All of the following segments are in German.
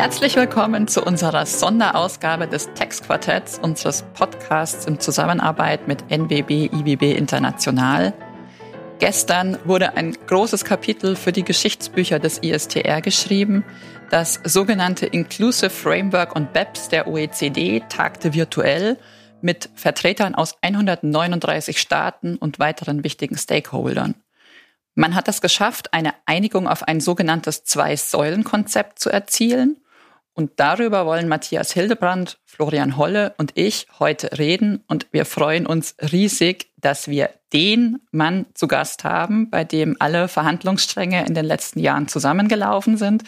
Herzlich willkommen zu unserer Sonderausgabe des Textquartetts unseres Podcasts in Zusammenarbeit mit NWB IWB International. Gestern wurde ein großes Kapitel für die Geschichtsbücher des ISTR geschrieben. Das sogenannte Inclusive Framework und BEPS der OECD tagte virtuell mit Vertretern aus 139 Staaten und weiteren wichtigen Stakeholdern. Man hat es geschafft, eine Einigung auf ein sogenanntes Zwei-Säulen-Konzept zu erzielen. Und darüber wollen Matthias Hildebrand, Florian Holle und ich heute reden. Und wir freuen uns riesig, dass wir den Mann zu Gast haben, bei dem alle Verhandlungsstränge in den letzten Jahren zusammengelaufen sind.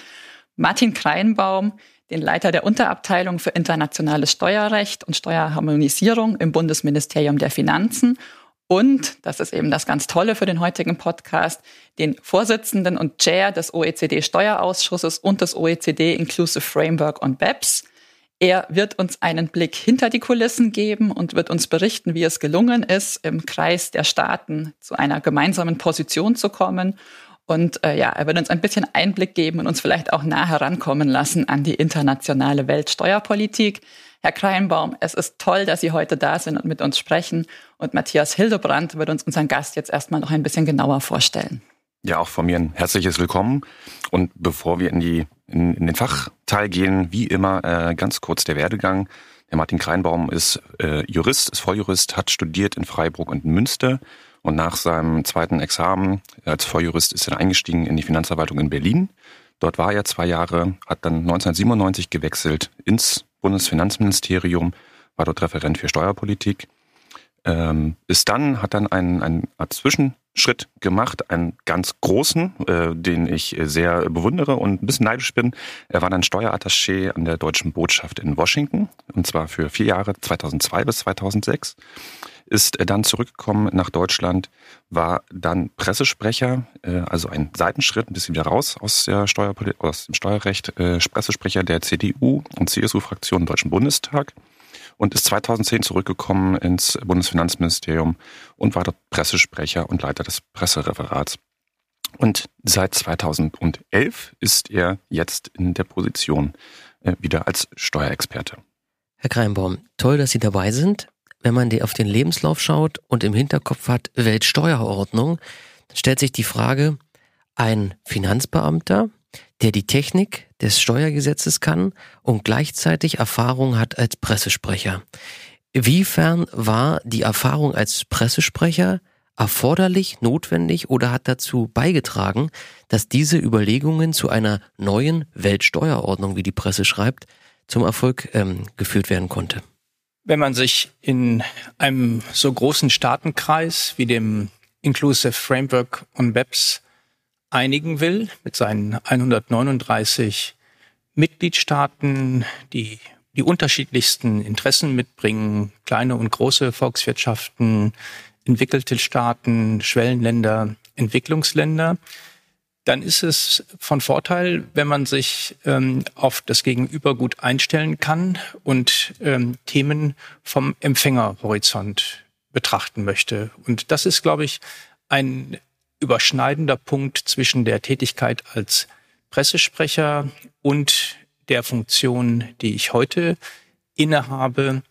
Martin Kreinbaum, den Leiter der Unterabteilung für internationales Steuerrecht und Steuerharmonisierung im Bundesministerium der Finanzen und, das ist eben das ganz Tolle für den heutigen Podcast, den Vorsitzenden und Chair des OECD Steuerausschusses und des OECD Inclusive Framework on BEPS. Er wird uns einen Blick hinter die Kulissen geben und wird uns berichten, wie es gelungen ist, im Kreis der Staaten zu einer gemeinsamen Position zu kommen. Und äh, ja, er wird uns ein bisschen Einblick geben und uns vielleicht auch nah herankommen lassen an die internationale Weltsteuerpolitik. Herr Kreinbaum, es ist toll, dass Sie heute da sind und mit uns sprechen. Und Matthias Hildebrand wird uns unseren Gast jetzt erstmal noch ein bisschen genauer vorstellen. Ja, auch von mir ein herzliches Willkommen. Und bevor wir in, die, in, in den Fachteil gehen, wie immer äh, ganz kurz der Werdegang. Der Martin Kreinbaum ist äh, Jurist, ist Volljurist, hat studiert in Freiburg und Münster. Und nach seinem zweiten Examen als Volljurist ist er eingestiegen in die Finanzverwaltung in Berlin. Dort war er zwei Jahre, hat dann 1997 gewechselt ins Bundesfinanzministerium, war dort Referent für Steuerpolitik. Ähm, ist dann, hat dann einen, einen Zwischenschritt gemacht, einen ganz großen, äh, den ich sehr bewundere und ein bisschen neidisch bin. Er war dann Steuerattaché an der deutschen Botschaft in Washington, und zwar für vier Jahre, 2002 bis 2006 ist dann zurückgekommen nach Deutschland, war dann Pressesprecher, äh, also ein Seitenschritt, ein bisschen wieder raus aus, der aus dem Steuerrecht, äh, Pressesprecher der CDU und CSU-Fraktion im Deutschen Bundestag und ist 2010 zurückgekommen ins Bundesfinanzministerium und war dort Pressesprecher und Leiter des Pressereferats. Und seit 2011 ist er jetzt in der Position äh, wieder als Steuerexperte. Herr Kreinbaum, toll, dass Sie dabei sind wenn man auf den Lebenslauf schaut und im Hinterkopf hat Weltsteuerordnung, dann stellt sich die Frage, ein Finanzbeamter, der die Technik des Steuergesetzes kann und gleichzeitig Erfahrung hat als Pressesprecher. Wiefern war die Erfahrung als Pressesprecher erforderlich, notwendig oder hat dazu beigetragen, dass diese Überlegungen zu einer neuen Weltsteuerordnung, wie die Presse schreibt, zum Erfolg ähm, geführt werden konnte? Wenn man sich in einem so großen Staatenkreis wie dem Inclusive Framework on BEPS einigen will, mit seinen 139 Mitgliedstaaten, die die unterschiedlichsten Interessen mitbringen, kleine und große Volkswirtschaften, entwickelte Staaten, Schwellenländer, Entwicklungsländer, dann ist es von Vorteil, wenn man sich ähm, auf das Gegenüber gut einstellen kann und ähm, Themen vom Empfängerhorizont betrachten möchte. Und das ist, glaube ich, ein überschneidender Punkt zwischen der Tätigkeit als Pressesprecher und der Funktion, die ich heute innehabe.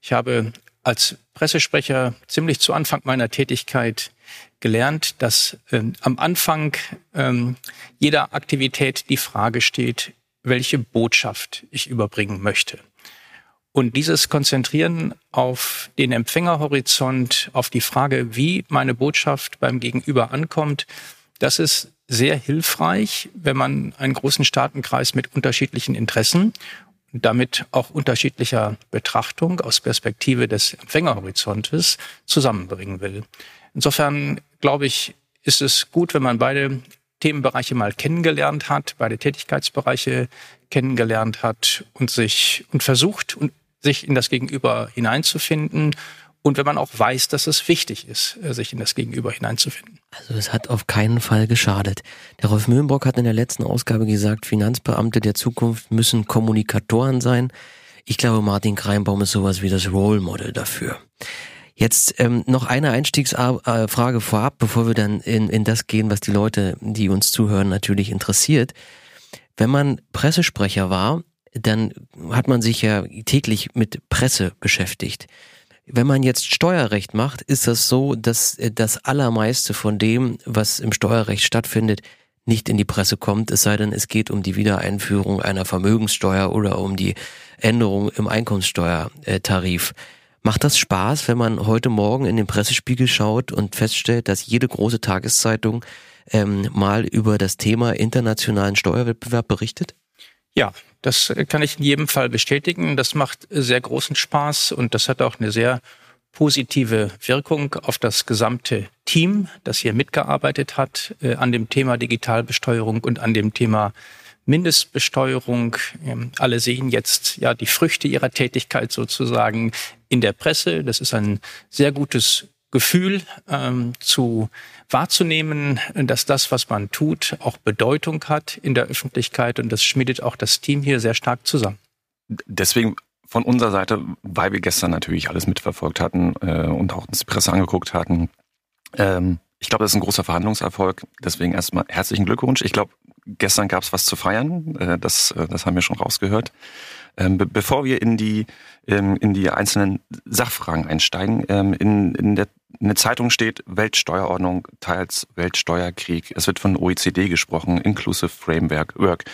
Ich habe als Pressesprecher ziemlich zu Anfang meiner Tätigkeit gelernt, dass ähm, am Anfang ähm, jeder Aktivität die Frage steht, welche Botschaft ich überbringen möchte. Und dieses Konzentrieren auf den Empfängerhorizont, auf die Frage, wie meine Botschaft beim Gegenüber ankommt, das ist sehr hilfreich, wenn man einen großen Staatenkreis mit unterschiedlichen Interessen und damit auch unterschiedlicher Betrachtung aus Perspektive des Empfängerhorizontes zusammenbringen will. Insofern glaube ich, ist es gut, wenn man beide Themenbereiche mal kennengelernt hat, beide Tätigkeitsbereiche kennengelernt hat und sich und versucht und sich in das Gegenüber hineinzufinden und wenn man auch weiß, dass es wichtig ist, äh, sich in das Gegenüber hineinzufinden. Also es hat auf keinen Fall geschadet. Der Rolf Mühlenbrock hat in der letzten Ausgabe gesagt, Finanzbeamte der Zukunft müssen Kommunikatoren sein. Ich glaube, Martin Kreinbaum ist sowas wie das Role Model dafür. Jetzt ähm, noch eine Einstiegsfrage vorab, bevor wir dann in, in das gehen, was die Leute, die uns zuhören, natürlich interessiert. Wenn man Pressesprecher war dann hat man sich ja täglich mit Presse beschäftigt. Wenn man jetzt Steuerrecht macht, ist das so, dass das Allermeiste von dem, was im Steuerrecht stattfindet, nicht in die Presse kommt, es sei denn, es geht um die Wiedereinführung einer Vermögenssteuer oder um die Änderung im Einkommenssteuertarif. Macht das Spaß, wenn man heute Morgen in den Pressespiegel schaut und feststellt, dass jede große Tageszeitung ähm, mal über das Thema internationalen Steuerwettbewerb berichtet? Ja, das kann ich in jedem Fall bestätigen. Das macht sehr großen Spaß und das hat auch eine sehr positive Wirkung auf das gesamte Team, das hier mitgearbeitet hat äh, an dem Thema Digitalbesteuerung und an dem Thema Mindestbesteuerung. Ähm, alle sehen jetzt ja die Früchte ihrer Tätigkeit sozusagen in der Presse. Das ist ein sehr gutes Gefühl ähm, zu wahrzunehmen, dass das, was man tut, auch Bedeutung hat in der Öffentlichkeit und das schmiedet auch das Team hier sehr stark zusammen. Deswegen von unserer Seite, weil wir gestern natürlich alles mitverfolgt hatten äh, und auch uns die Presse angeguckt hatten. Ähm, ich glaube, das ist ein großer Verhandlungserfolg. Deswegen erstmal herzlichen Glückwunsch. Ich glaube, gestern gab es was zu feiern. Äh, das, äh, das haben wir schon rausgehört. Ähm, be bevor wir in die, ähm, in die einzelnen Sachfragen einsteigen, ähm, in, in der in der Zeitung steht Weltsteuerordnung, teils Weltsteuerkrieg. Es wird von OECD gesprochen, Inclusive Framework. Work.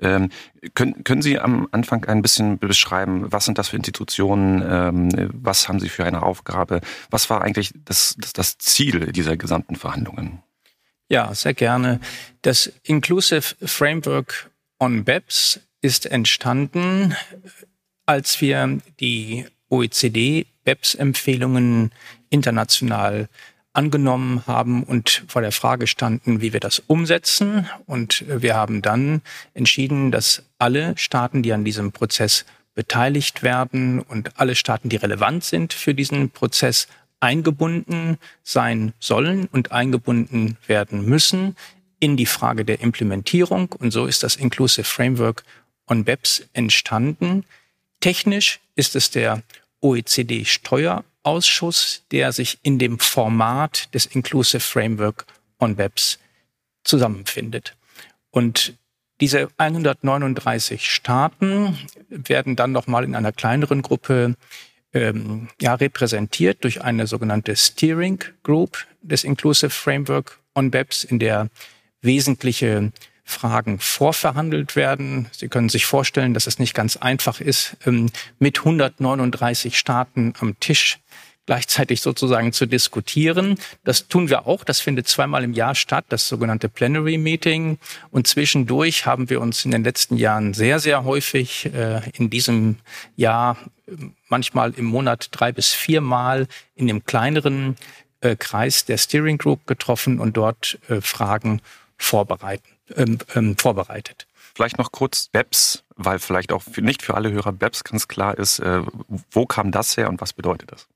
Ähm, können, können Sie am Anfang ein bisschen beschreiben, was sind das für Institutionen, ähm, was haben Sie für eine Aufgabe, was war eigentlich das, das, das Ziel dieser gesamten Verhandlungen? Ja, sehr gerne. Das Inclusive Framework on BEPS ist entstanden, als wir die OECD BEPS-Empfehlungen international angenommen haben und vor der Frage standen, wie wir das umsetzen. Und wir haben dann entschieden, dass alle Staaten, die an diesem Prozess beteiligt werden und alle Staaten, die relevant sind für diesen Prozess, eingebunden sein sollen und eingebunden werden müssen in die Frage der Implementierung. Und so ist das Inclusive Framework on BEPS entstanden. Technisch ist es der OECD Steuerausschuss, der sich in dem Format des Inclusive Framework on BEPS zusammenfindet. Und diese 139 Staaten werden dann nochmal in einer kleineren Gruppe ähm, ja, repräsentiert durch eine sogenannte Steering Group des Inclusive Framework on BEPS, in der wesentliche Fragen vorverhandelt werden. Sie können sich vorstellen, dass es nicht ganz einfach ist, ähm, mit 139 Staaten am Tisch gleichzeitig sozusagen zu diskutieren. Das tun wir auch. Das findet zweimal im Jahr statt, das sogenannte Plenary Meeting. Und zwischendurch haben wir uns in den letzten Jahren sehr, sehr häufig äh, in diesem Jahr manchmal im Monat drei bis viermal in dem kleineren äh, Kreis der Steering Group getroffen und dort äh, Fragen vorbereiten ähm, ähm, vorbereitet. Vielleicht noch kurz BEPS, weil vielleicht auch für, nicht für alle Hörer BEPS ganz klar ist. Äh, wo kam das her und was bedeutet das?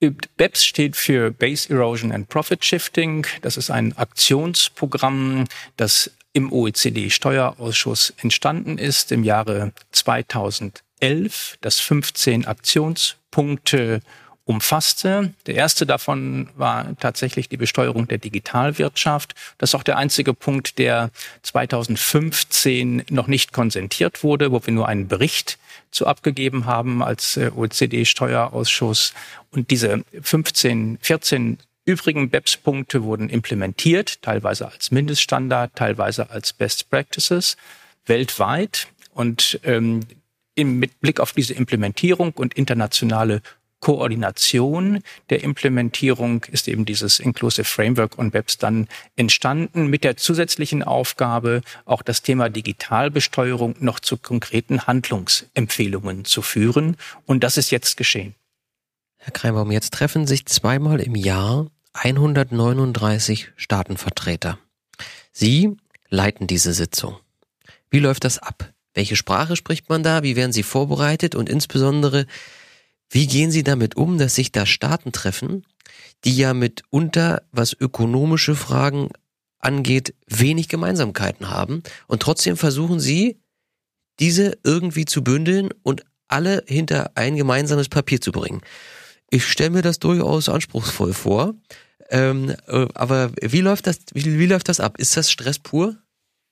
BEPS steht für Base Erosion and Profit Shifting. Das ist ein Aktionsprogramm, das im OECD-Steuerausschuss entstanden ist im Jahre 2011, das 15 Aktionspunkte umfasste. Der erste davon war tatsächlich die Besteuerung der Digitalwirtschaft. Das ist auch der einzige Punkt, der 2015 noch nicht konsentiert wurde, wo wir nur einen Bericht zu abgegeben haben als äh, OECD-Steuerausschuss. Und diese 15, 14 übrigen BEPS-Punkte wurden implementiert, teilweise als Mindeststandard, teilweise als Best Practices weltweit. Und ähm, mit Blick auf diese Implementierung und internationale Koordination der Implementierung ist eben dieses Inclusive Framework on Webs dann entstanden mit der zusätzlichen Aufgabe, auch das Thema Digitalbesteuerung noch zu konkreten Handlungsempfehlungen zu führen. Und das ist jetzt geschehen. Herr Kreinbaum, jetzt treffen sich zweimal im Jahr 139 Staatenvertreter. Sie leiten diese Sitzung. Wie läuft das ab? Welche Sprache spricht man da? Wie werden Sie vorbereitet? Und insbesondere, wie gehen Sie damit um, dass sich da Staaten treffen, die ja mitunter, was ökonomische Fragen angeht, wenig Gemeinsamkeiten haben und trotzdem versuchen Sie, diese irgendwie zu bündeln und alle hinter ein gemeinsames Papier zu bringen. Ich stelle mir das durchaus anspruchsvoll vor. Ähm, äh, aber wie läuft das, wie, wie läuft das ab? Ist das Stress pur?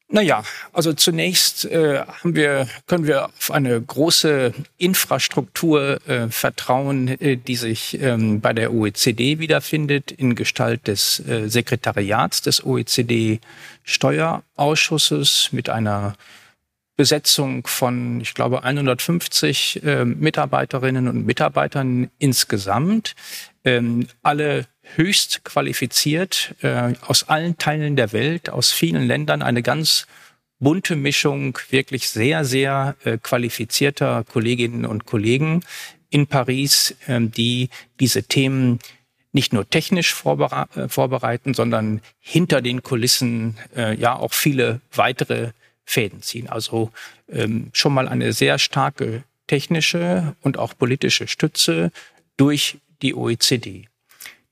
Naja, also zunächst äh, haben wir, können wir auf eine große Infrastruktur äh, vertrauen, äh, die sich ähm, bei der OECD wiederfindet, in Gestalt des äh, Sekretariats des OECD Steuerausschusses mit einer Besetzung von, ich glaube, 150 äh, Mitarbeiterinnen und Mitarbeitern insgesamt, ähm, alle höchst qualifiziert äh, aus allen Teilen der Welt, aus vielen Ländern, eine ganz bunte Mischung wirklich sehr, sehr äh, qualifizierter Kolleginnen und Kollegen in Paris, äh, die diese Themen nicht nur technisch äh, vorbereiten, sondern hinter den Kulissen äh, ja auch viele weitere Fäden ziehen. Also ähm, schon mal eine sehr starke technische und auch politische Stütze durch die OECD.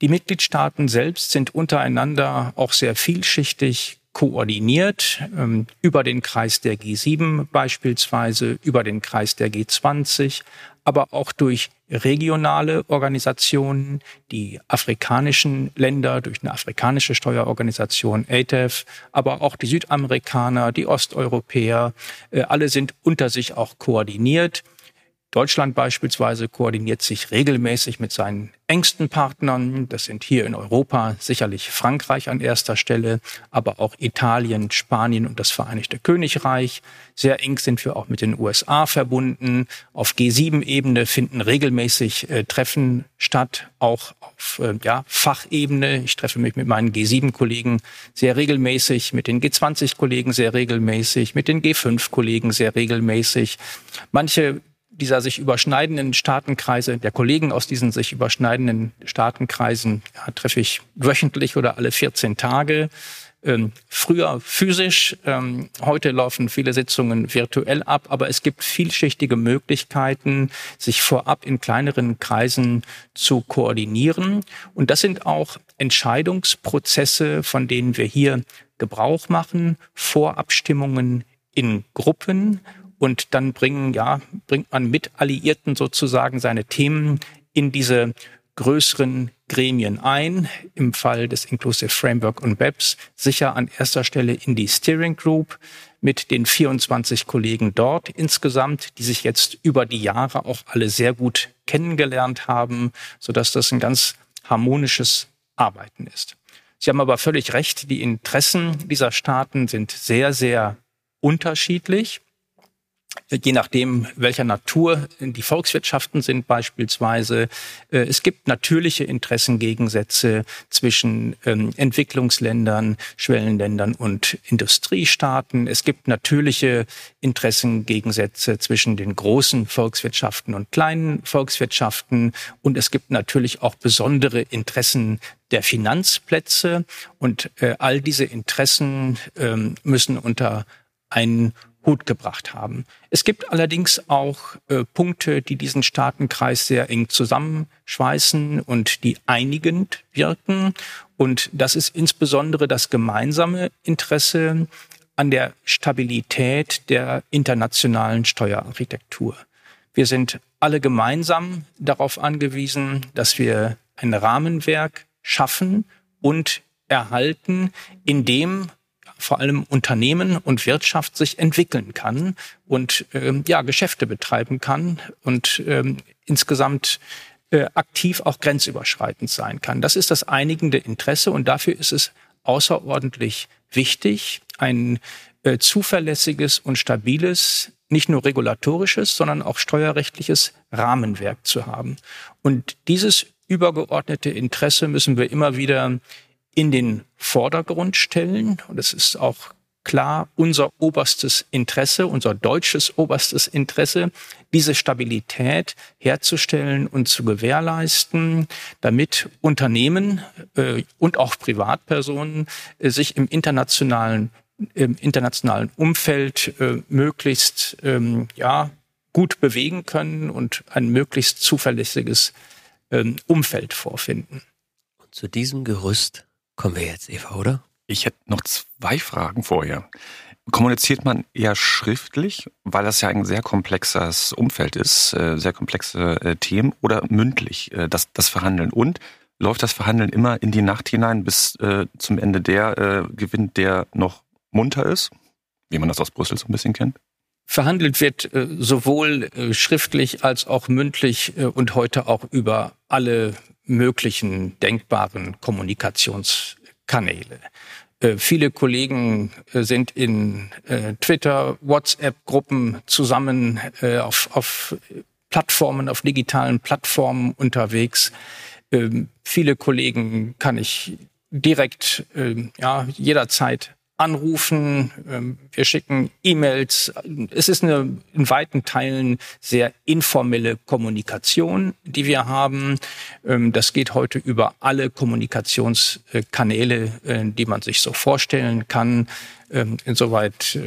Die Mitgliedstaaten selbst sind untereinander auch sehr vielschichtig koordiniert ähm, über den Kreis der G7 beispielsweise, über den Kreis der G20, aber auch durch regionale Organisationen, die afrikanischen Länder durch eine afrikanische Steuerorganisation ATEF, aber auch die Südamerikaner, die Osteuropäer, äh, alle sind unter sich auch koordiniert. Deutschland beispielsweise koordiniert sich regelmäßig mit seinen engsten Partnern. Das sind hier in Europa sicherlich Frankreich an erster Stelle, aber auch Italien, Spanien und das Vereinigte Königreich. Sehr eng sind wir auch mit den USA verbunden. Auf G7-Ebene finden regelmäßig äh, Treffen statt, auch auf äh, ja, Fachebene. Ich treffe mich mit meinen G7-Kollegen sehr regelmäßig, mit den G20-Kollegen sehr regelmäßig, mit den G5-Kollegen sehr regelmäßig. Manche dieser sich überschneidenden Staatenkreise, der Kollegen aus diesen sich überschneidenden Staatenkreisen ja, treffe ich wöchentlich oder alle 14 Tage. Ähm, früher physisch, ähm, heute laufen viele Sitzungen virtuell ab, aber es gibt vielschichtige Möglichkeiten, sich vorab in kleineren Kreisen zu koordinieren. Und das sind auch Entscheidungsprozesse, von denen wir hier Gebrauch machen, Vorabstimmungen in Gruppen und dann bringen, ja, bringt man mit Alliierten sozusagen seine Themen in diese größeren Gremien ein. Im Fall des Inclusive Framework und BEPS sicher an erster Stelle in die Steering Group mit den 24 Kollegen dort insgesamt, die sich jetzt über die Jahre auch alle sehr gut kennengelernt haben, sodass das ein ganz harmonisches Arbeiten ist. Sie haben aber völlig recht, die Interessen dieser Staaten sind sehr, sehr unterschiedlich je nachdem, welcher Natur die Volkswirtschaften sind beispielsweise. Äh, es gibt natürliche Interessengegensätze zwischen ähm, Entwicklungsländern, Schwellenländern und Industriestaaten. Es gibt natürliche Interessengegensätze zwischen den großen Volkswirtschaften und kleinen Volkswirtschaften. Und es gibt natürlich auch besondere Interessen der Finanzplätze. Und äh, all diese Interessen ähm, müssen unter einen Hut gebracht haben. Es gibt allerdings auch äh, Punkte, die diesen Staatenkreis sehr eng zusammenschweißen und die einigend wirken. Und das ist insbesondere das gemeinsame Interesse an der Stabilität der internationalen Steuerarchitektur. Wir sind alle gemeinsam darauf angewiesen, dass wir ein Rahmenwerk schaffen und erhalten, in dem vor allem Unternehmen und Wirtschaft sich entwickeln kann und ähm, ja Geschäfte betreiben kann und ähm, insgesamt äh, aktiv auch grenzüberschreitend sein kann. Das ist das einigende Interesse und dafür ist es außerordentlich wichtig, ein äh, zuverlässiges und stabiles nicht nur regulatorisches, sondern auch steuerrechtliches Rahmenwerk zu haben. Und dieses übergeordnete Interesse müssen wir immer wieder in den Vordergrund stellen. Und es ist auch klar unser oberstes Interesse, unser deutsches oberstes Interesse, diese Stabilität herzustellen und zu gewährleisten, damit Unternehmen äh, und auch Privatpersonen äh, sich im internationalen im internationalen Umfeld äh, möglichst ähm, ja gut bewegen können und ein möglichst zuverlässiges ähm, Umfeld vorfinden. Und zu diesem Gerüst Kommen wir jetzt, Eva, oder? Ich hätte noch zwei Fragen vorher. Kommuniziert man eher schriftlich, weil das ja ein sehr komplexes Umfeld ist, äh, sehr komplexe äh, Themen, oder mündlich, äh, das, das Verhandeln? Und läuft das Verhandeln immer in die Nacht hinein bis zum Ende der gewinnt, der noch munter ist? wie man das aus Brüssel so ein bisschen kennt? Verhandelt wird äh, sowohl äh, schriftlich als auch mündlich äh, und heute auch über alle möglichen denkbaren Kommunikationskanäle. Äh, viele Kollegen äh, sind in äh, Twitter, WhatsApp-Gruppen zusammen auf, auf Plattformen, auf digitalen Plattformen unterwegs. Ähm, viele Kollegen kann ich direkt ähm, ja, jederzeit anrufen, ähm, wir schicken E-Mails. Es ist eine in weiten Teilen sehr informelle Kommunikation, die wir haben. Ähm, das geht heute über alle Kommunikationskanäle, äh, die man sich so vorstellen kann. Ähm, insoweit,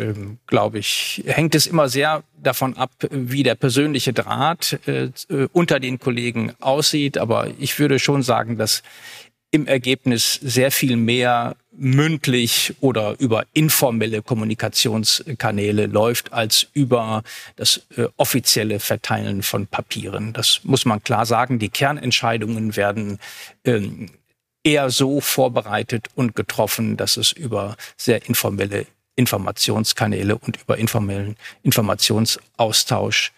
glaube ich, hängt es immer sehr davon ab, wie der persönliche Draht äh, unter den Kollegen aussieht. Aber ich würde schon sagen, dass im Ergebnis sehr viel mehr mündlich oder über informelle Kommunikationskanäle läuft als über das äh, offizielle Verteilen von Papieren. Das muss man klar sagen. Die Kernentscheidungen werden ähm, eher so vorbereitet und getroffen, dass es über sehr informelle Informationskanäle und über informellen Informationsaustausch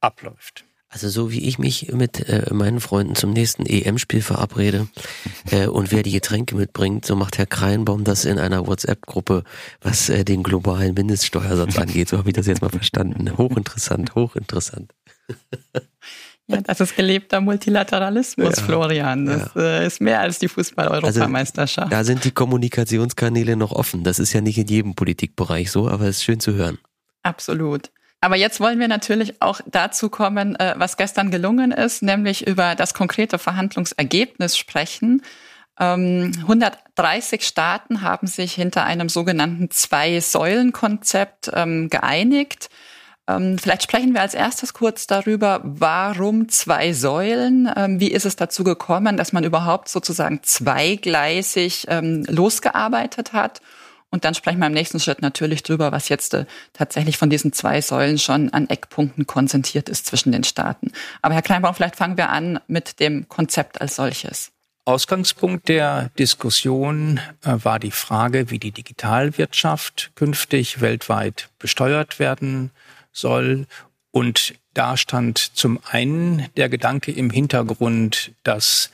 abläuft. Also so wie ich mich mit äh, meinen Freunden zum nächsten EM-Spiel verabrede äh, und wer die Getränke mitbringt, so macht Herr Kreinbaum das in einer WhatsApp-Gruppe, was äh, den globalen Mindeststeuersatz angeht. So habe ich das jetzt mal verstanden. Hochinteressant, hochinteressant. Ja, das ist gelebter Multilateralismus, ja, Florian. Das ja. Äh, ist mehr als die Fußball-Europameisterschaft. Also, da sind die Kommunikationskanäle noch offen. Das ist ja nicht in jedem Politikbereich so, aber es ist schön zu hören. Absolut. Aber jetzt wollen wir natürlich auch dazu kommen, äh, was gestern gelungen ist, nämlich über das konkrete Verhandlungsergebnis sprechen. 130 ähm, Staaten haben sich hinter einem sogenannten Zwei-Säulen-Konzept ähm, geeinigt. Ähm, vielleicht sprechen wir als erstes kurz darüber, warum zwei Säulen? Wie ist es dazu gekommen, dass man überhaupt sozusagen zweigleisig losgearbeitet hat? Und dann sprechen wir im nächsten Schritt natürlich drüber, was jetzt äh, tatsächlich von diesen zwei Säulen schon an Eckpunkten konzentriert ist zwischen den Staaten. Aber Herr Kleinbaum, vielleicht fangen wir an mit dem Konzept als solches. Ausgangspunkt der Diskussion äh, war die Frage, wie die Digitalwirtschaft künftig weltweit besteuert werden soll. Und da stand zum einen der Gedanke im Hintergrund, dass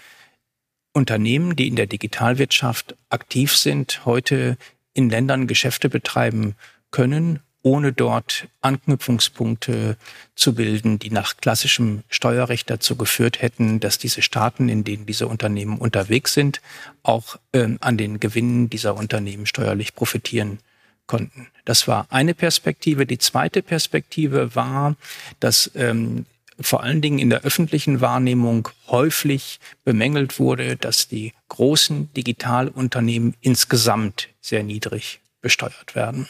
Unternehmen, die in der Digitalwirtschaft aktiv sind, heute in Ländern Geschäfte betreiben können, ohne dort Anknüpfungspunkte zu bilden, die nach klassischem Steuerrecht dazu geführt hätten, dass diese Staaten, in denen diese Unternehmen unterwegs sind, auch ähm, an den Gewinnen dieser Unternehmen steuerlich profitieren konnten. Das war eine Perspektive. Die zweite Perspektive war, dass ähm, vor allen Dingen in der öffentlichen Wahrnehmung häufig bemängelt wurde, dass die großen Digitalunternehmen insgesamt sehr niedrig besteuert werden.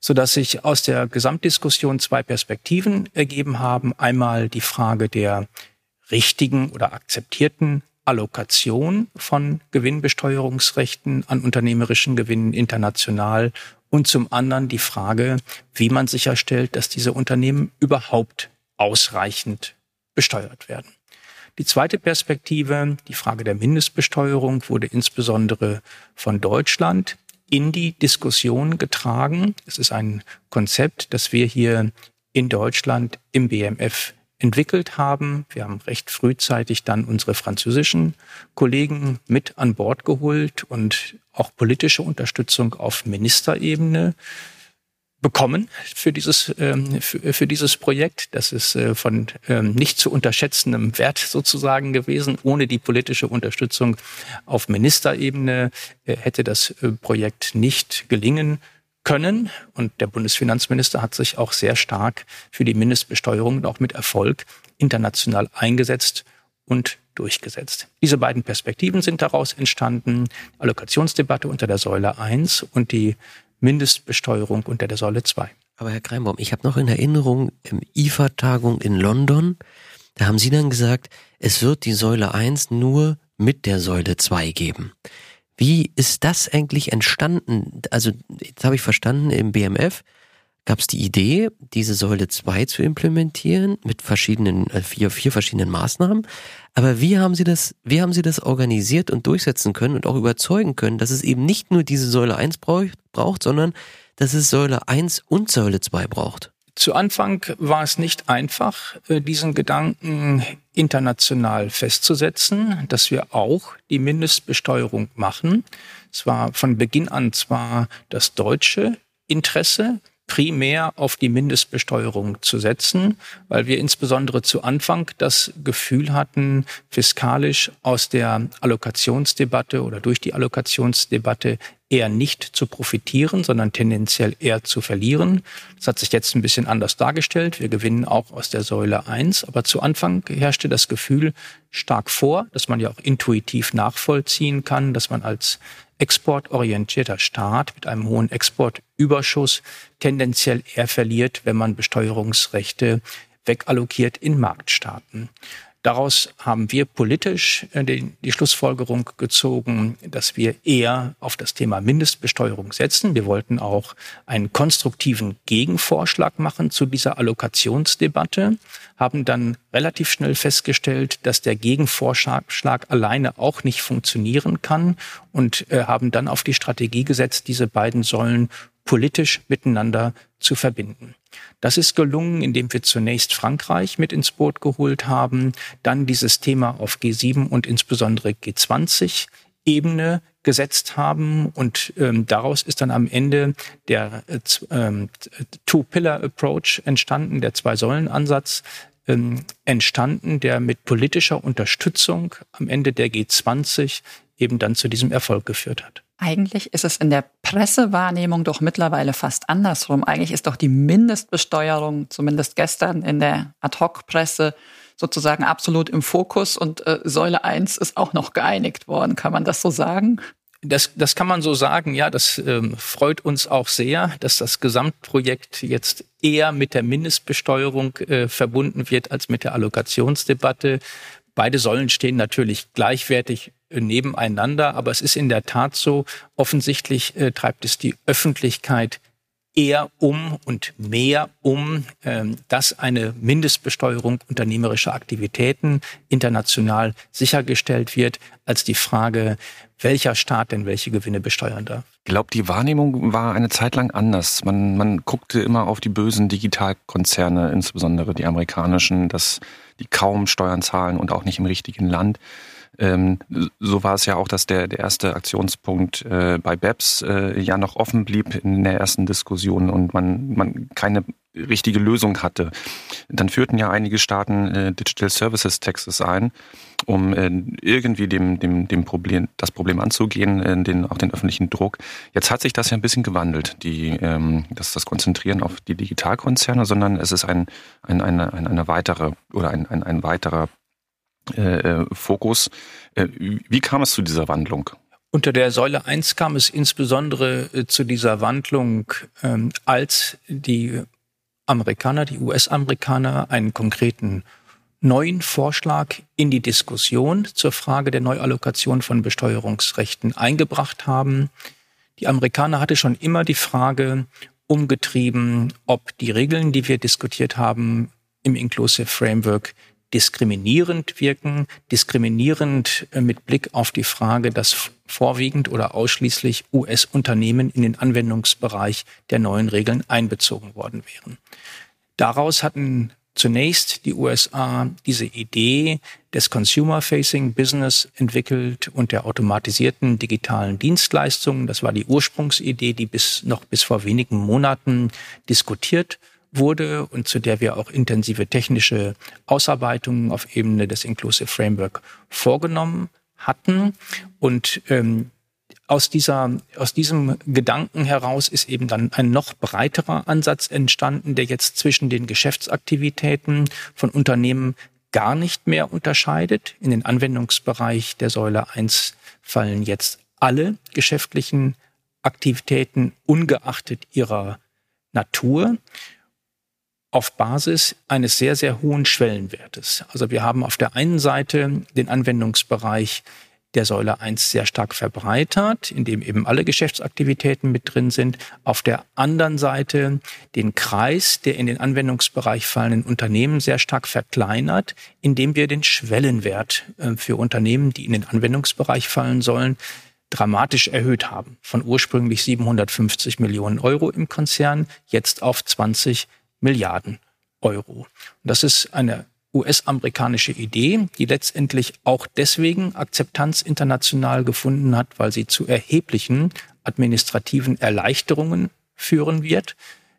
Sodass sich aus der Gesamtdiskussion zwei Perspektiven ergeben haben. Einmal die Frage der richtigen oder akzeptierten Allokation von Gewinnbesteuerungsrechten an unternehmerischen Gewinnen international und zum anderen die Frage, wie man sicherstellt, dass diese Unternehmen überhaupt ausreichend besteuert werden. Die zweite Perspektive, die Frage der Mindestbesteuerung, wurde insbesondere von Deutschland in die Diskussion getragen. Es ist ein Konzept, das wir hier in Deutschland im BMF entwickelt haben. Wir haben recht frühzeitig dann unsere französischen Kollegen mit an Bord geholt und auch politische Unterstützung auf Ministerebene bekommen für dieses, ähm, für, für, dieses Projekt. Das ist äh, von ähm, nicht zu unterschätzendem Wert sozusagen gewesen. Ohne die politische Unterstützung auf Ministerebene äh, hätte das äh, Projekt nicht gelingen können. Und der Bundesfinanzminister hat sich auch sehr stark für die Mindestbesteuerung und auch mit Erfolg international eingesetzt und durchgesetzt. Diese beiden Perspektiven sind daraus entstanden. Allokationsdebatte unter der Säule 1 und die Mindestbesteuerung unter der Säule 2. Aber Herr Kreinbaum, ich habe noch in Erinnerung, im IFA-Tagung in London, da haben Sie dann gesagt, es wird die Säule 1 nur mit der Säule 2 geben. Wie ist das eigentlich entstanden? Also, jetzt habe ich verstanden, im BMF gab es die Idee, diese Säule 2 zu implementieren mit verschiedenen, äh, vier, vier verschiedenen Maßnahmen. Aber wie haben Sie das, wie haben Sie das organisiert und durchsetzen können und auch überzeugen können, dass es eben nicht nur diese Säule 1 braucht, sondern dass es Säule 1 und Säule 2 braucht? Zu Anfang war es nicht einfach, äh, diesen Gedanken international festzusetzen, dass wir auch die Mindestbesteuerung machen. Es war von Beginn an zwar das deutsche Interesse, primär auf die Mindestbesteuerung zu setzen, weil wir insbesondere zu Anfang das Gefühl hatten, fiskalisch aus der Allokationsdebatte oder durch die Allokationsdebatte eher nicht zu profitieren, sondern tendenziell eher zu verlieren. Das hat sich jetzt ein bisschen anders dargestellt. Wir gewinnen auch aus der Säule 1, aber zu Anfang herrschte das Gefühl stark vor, dass man ja auch intuitiv nachvollziehen kann, dass man als exportorientierter Staat mit einem hohen Exportüberschuss tendenziell eher verliert, wenn man Besteuerungsrechte wegallokiert in Marktstaaten. Daraus haben wir politisch äh, die, Schlussfolgerung gezogen, dass wir eher auf das Thema Mindestbesteuerung setzen. Wir wollten auch einen konstruktiven Gegenvorschlag machen zu dieser Allokationsdebatte, haben dann relativ schnell festgestellt, dass der Gegenvorschlag alleine auch nicht funktionieren kann und äh, haben dann auf die Strategie gesetzt, diese beiden Säulen politisch miteinander zu verbinden. Das ist gelungen, indem wir zunächst Frankreich mit ins Boot geholt haben, dann dieses Thema auf G7 und insbesondere G20 Ebene gesetzt haben und ähm, daraus ist dann am Ende der äh, ähm, Two-Pillar-Approach entstanden, der Zwei-Säulen-Ansatz ähm, entstanden, der mit politischer Unterstützung am Ende der G20 eben dann zu diesem Erfolg geführt hat. Eigentlich ist es in der Pressewahrnehmung doch mittlerweile fast andersrum. Eigentlich ist doch die Mindestbesteuerung, zumindest gestern in der Ad-Hoc-Presse, sozusagen absolut im Fokus und äh, Säule 1 ist auch noch geeinigt worden. Kann man das so sagen? Das, das kann man so sagen, ja, das ähm, freut uns auch sehr, dass das Gesamtprojekt jetzt eher mit der Mindestbesteuerung äh, verbunden wird als mit der Allokationsdebatte. Beide Säulen stehen natürlich gleichwertig äh, nebeneinander, aber es ist in der Tat so, offensichtlich äh, treibt es die Öffentlichkeit eher um und mehr um, ähm, dass eine Mindestbesteuerung unternehmerischer Aktivitäten international sichergestellt wird, als die Frage, welcher Staat denn welche Gewinne besteuern darf. Ich glaube, die Wahrnehmung war eine Zeit lang anders. Man, man guckte immer auf die bösen Digitalkonzerne, insbesondere die amerikanischen, dass die kaum Steuern zahlen und auch nicht im richtigen Land. Ähm, so war es ja auch, dass der, der erste Aktionspunkt äh, bei BEPS äh, ja noch offen blieb in der ersten Diskussion und man, man keine richtige Lösung hatte. Dann führten ja einige Staaten äh, Digital Services Taxes ein, um äh, irgendwie dem, dem, dem Problem, das Problem anzugehen, äh, den, auch den öffentlichen Druck. Jetzt hat sich das ja ein bisschen gewandelt, die, ähm, das, das Konzentrieren auf die Digitalkonzerne, sondern es ist ein, ein, eine, ein, eine weitere oder ein, ein, ein weiterer äh, äh Fokus. Äh, wie kam es zu dieser Wandlung? Unter der Säule 1 kam es insbesondere äh, zu dieser Wandlung, ähm, als die Amerikaner, die US-Amerikaner einen konkreten neuen Vorschlag in die Diskussion zur Frage der Neuallokation von Besteuerungsrechten eingebracht haben. Die Amerikaner hatte schon immer die Frage umgetrieben, ob die Regeln, die wir diskutiert haben im Inclusive Framework, diskriminierend wirken, diskriminierend äh, mit Blick auf die Frage, dass vorwiegend oder ausschließlich US-Unternehmen in den Anwendungsbereich der neuen Regeln einbezogen worden wären. Daraus hatten zunächst die USA diese Idee des Consumer-Facing Business entwickelt und der automatisierten digitalen Dienstleistungen. Das war die Ursprungsidee, die bis noch bis vor wenigen Monaten diskutiert wurde und zu der wir auch intensive technische Ausarbeitungen auf Ebene des Inclusive Framework vorgenommen hatten. Und ähm, aus dieser, aus diesem Gedanken heraus ist eben dann ein noch breiterer Ansatz entstanden, der jetzt zwischen den Geschäftsaktivitäten von Unternehmen gar nicht mehr unterscheidet. In den Anwendungsbereich der Säule 1 fallen jetzt alle geschäftlichen Aktivitäten ungeachtet ihrer Natur auf Basis eines sehr, sehr hohen Schwellenwertes. Also wir haben auf der einen Seite den Anwendungsbereich der Säule 1 sehr stark verbreitert, in dem eben alle Geschäftsaktivitäten mit drin sind. Auf der anderen Seite den Kreis der in den Anwendungsbereich fallenden Unternehmen sehr stark verkleinert, indem wir den Schwellenwert äh, für Unternehmen, die in den Anwendungsbereich fallen sollen, dramatisch erhöht haben. Von ursprünglich 750 Millionen Euro im Konzern jetzt auf 20 Milliarden Euro. Und das ist eine US-amerikanische Idee, die letztendlich auch deswegen Akzeptanz international gefunden hat, weil sie zu erheblichen administrativen Erleichterungen führen wird,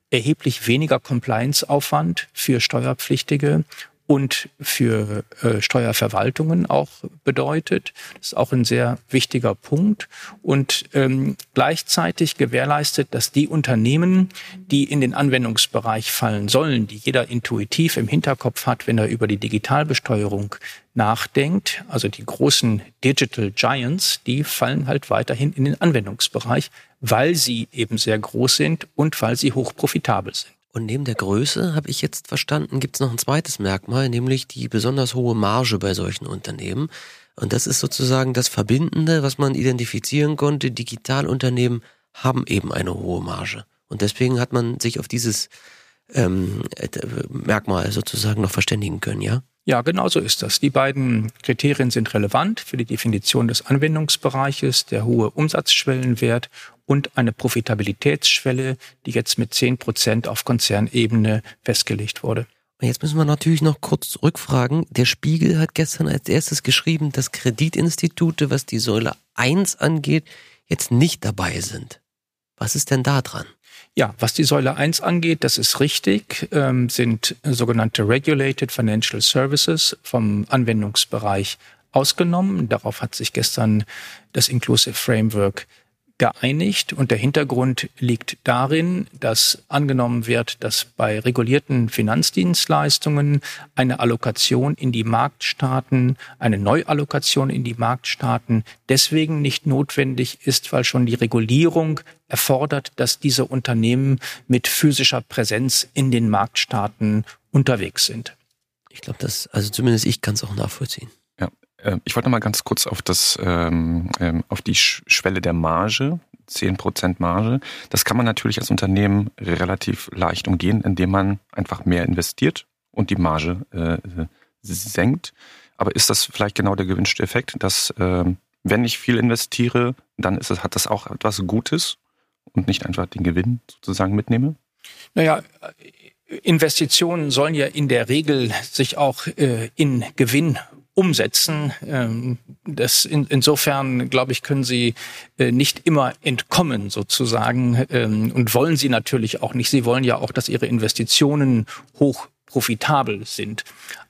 erheblich weniger Compliance-Aufwand für Steuerpflichtige und für äh, Steuerverwaltungen auch bedeutet. Das ist auch ein sehr wichtiger Punkt und ähm, gleichzeitig gewährleistet, dass die Unternehmen, die in den Anwendungsbereich fallen sollen, die jeder intuitiv im Hinterkopf hat, wenn er über die Digitalbesteuerung nachdenkt, also die großen Digital Giants, die fallen halt weiterhin in den Anwendungsbereich, weil sie eben sehr groß sind und weil sie hochprofitabel sind. Und neben der Größe, habe ich jetzt verstanden, gibt es noch ein zweites Merkmal, nämlich die besonders hohe Marge bei solchen Unternehmen. Und das ist sozusagen das Verbindende, was man identifizieren konnte. Digitalunternehmen haben eben eine hohe Marge. Und deswegen hat man sich auf dieses ähm, äh, Merkmal sozusagen noch verständigen können, ja? Ja, genau so ist das. Die beiden Kriterien sind relevant für die Definition des Anwendungsbereiches, der hohe Umsatzschwellenwert und eine Profitabilitätsschwelle, die jetzt mit 10 Prozent auf Konzernebene festgelegt wurde. Jetzt müssen wir natürlich noch kurz zurückfragen. Der Spiegel hat gestern als erstes geschrieben, dass Kreditinstitute, was die Säule 1 angeht, jetzt nicht dabei sind. Was ist denn da dran? Ja, was die Säule 1 angeht, das ist richtig, ähm, sind sogenannte Regulated Financial Services vom Anwendungsbereich ausgenommen. Darauf hat sich gestern das Inclusive Framework geeinigt und der Hintergrund liegt darin, dass angenommen wird, dass bei regulierten Finanzdienstleistungen eine Allokation in die Marktstaaten, eine Neuallokation in die Marktstaaten deswegen nicht notwendig ist, weil schon die Regulierung erfordert, dass diese Unternehmen mit physischer Präsenz in den Marktstaaten unterwegs sind. Ich glaube, das, also zumindest ich kann es auch nachvollziehen. Äh, ich wollte noch mal ganz kurz auf das, ähm, ähm auf die Schwelle der Marge, 10% Marge. Das kann man natürlich als Unternehmen relativ leicht umgehen, indem man einfach mehr investiert und die Marge äh, senkt. Aber ist das vielleicht genau der gewünschte Effekt, dass äh, wenn ich viel investiere, dann ist es, hat das auch etwas Gutes und nicht einfach den Gewinn sozusagen mitnehme? Naja, Investitionen sollen ja in der Regel sich auch äh, in Gewinn umsetzen. Ähm, das in, insofern, glaube ich, können sie äh, nicht immer entkommen sozusagen ähm, und wollen sie natürlich auch nicht. Sie wollen ja auch, dass ihre Investitionen hoch profitabel sind.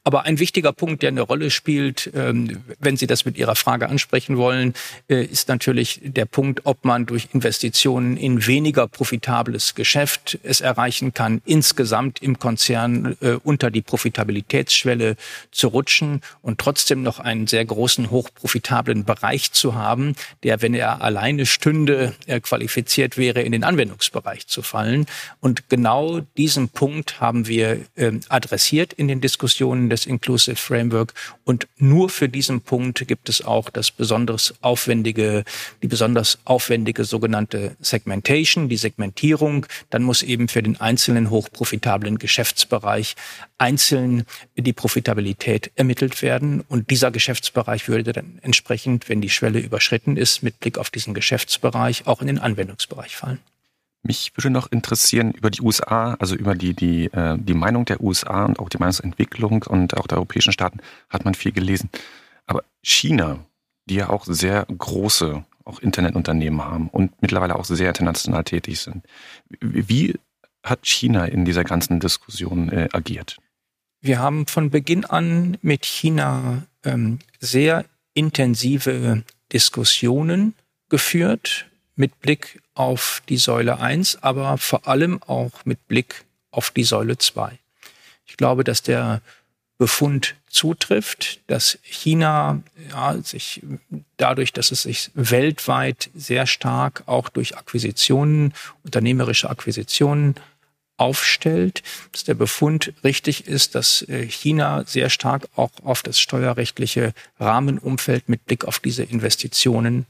Aber ein wichtiger Punkt, der eine Rolle spielt, ähm, wenn Sie das mit Ihrer Frage ansprechen wollen, äh, ist natürlich der Punkt, ob man durch Investitionen in weniger profitables Geschäft es erreichen kann, insgesamt im Konzern äh, unter die Profitabilitätsschwelle zu rutschen und trotzdem noch einen sehr großen, hochprofitablen Bereich zu haben, der, wenn er alleine stünde, äh, qualifiziert wäre, in den Anwendungsbereich zu fallen. Und genau diesen Punkt haben wir ähm, adressiert in den Diskussionen des Inclusive Framework. Und nur für diesen Punkt gibt es auch das besonders aufwendige, die besonders aufwendige sogenannte Segmentation, die Segmentierung. Dann muss eben für den einzelnen hochprofitablen Geschäftsbereich einzeln die Profitabilität ermittelt werden. Und dieser Geschäftsbereich würde dann entsprechend, wenn die Schwelle überschritten ist, mit Blick auf diesen Geschäftsbereich auch in den Anwendungsbereich fallen. Mich würde noch interessieren über die USA, also über die, die, äh, die Meinung der USA und auch die Meinungsentwicklung und auch der europäischen Staaten hat man viel gelesen. Aber China, die ja auch sehr große auch Internetunternehmen haben und mittlerweile auch sehr international tätig sind. Wie hat China in dieser ganzen Diskussion äh, agiert? Wir haben von Beginn an mit China ähm, sehr intensive Diskussionen geführt mit Blick auf die Säule 1, aber vor allem auch mit Blick auf die Säule 2. Ich glaube, dass der Befund zutrifft, dass China ja, sich dadurch, dass es sich weltweit sehr stark auch durch Akquisitionen, unternehmerische Akquisitionen aufstellt, dass der Befund richtig ist, dass äh, China sehr stark auch auf das steuerrechtliche Rahmenumfeld mit Blick auf diese Investitionen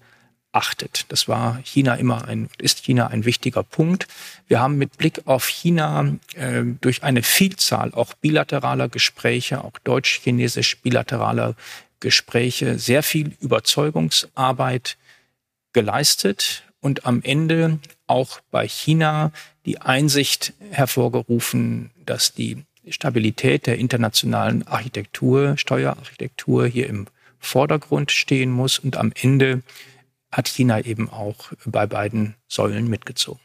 achtet. Das war China immer ein, ist China ein wichtiger Punkt. Wir haben mit Blick auf China äh, durch eine Vielzahl auch bilateraler Gespräche, auch deutsch-chinesisch bilateraler Gespräche, sehr viel Überzeugungsarbeit geleistet und am Ende auch bei China die Einsicht hervorgerufen, dass die Stabilität der internationalen Architektur, Steuerarchitektur hier im Vordergrund stehen muss und am Ende hat China eben auch bei beiden Säulen mitgezogen.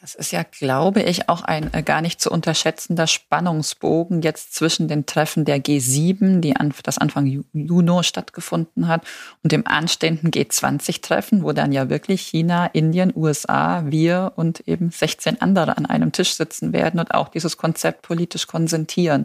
Das ist ja, glaube ich, auch ein äh, gar nicht zu unterschätzender Spannungsbogen jetzt zwischen den Treffen der G7, die an, das Anfang Juni stattgefunden hat, und dem anstehenden G20-Treffen, wo dann ja wirklich China, Indien, USA, wir und eben 16 andere an einem Tisch sitzen werden und auch dieses Konzept politisch konsentieren.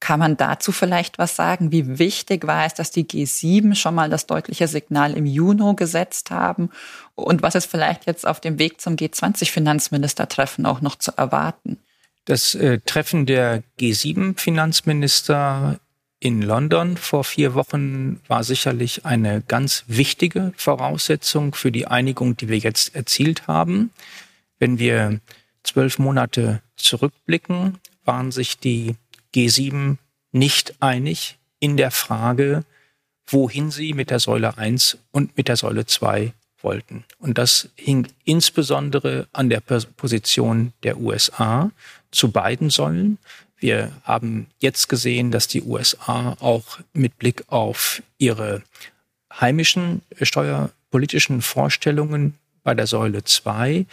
Kann man dazu vielleicht was sagen? Wie wichtig war es, dass die G7 schon mal das deutliche Signal im Juni gesetzt haben? Und was ist vielleicht jetzt auf dem Weg zum G20-Finanzministertreffen auch noch zu erwarten? Das äh, Treffen der G7-Finanzminister in London vor vier Wochen war sicherlich eine ganz wichtige Voraussetzung für die Einigung, die wir jetzt erzielt haben. Wenn wir zwölf Monate zurückblicken, waren sich die G7 nicht einig in der Frage, wohin sie mit der Säule 1 und mit der Säule 2 wollten. Und das hing insbesondere an der Position der USA zu beiden Säulen. Wir haben jetzt gesehen, dass die USA auch mit Blick auf ihre heimischen steuerpolitischen Vorstellungen bei der Säule 2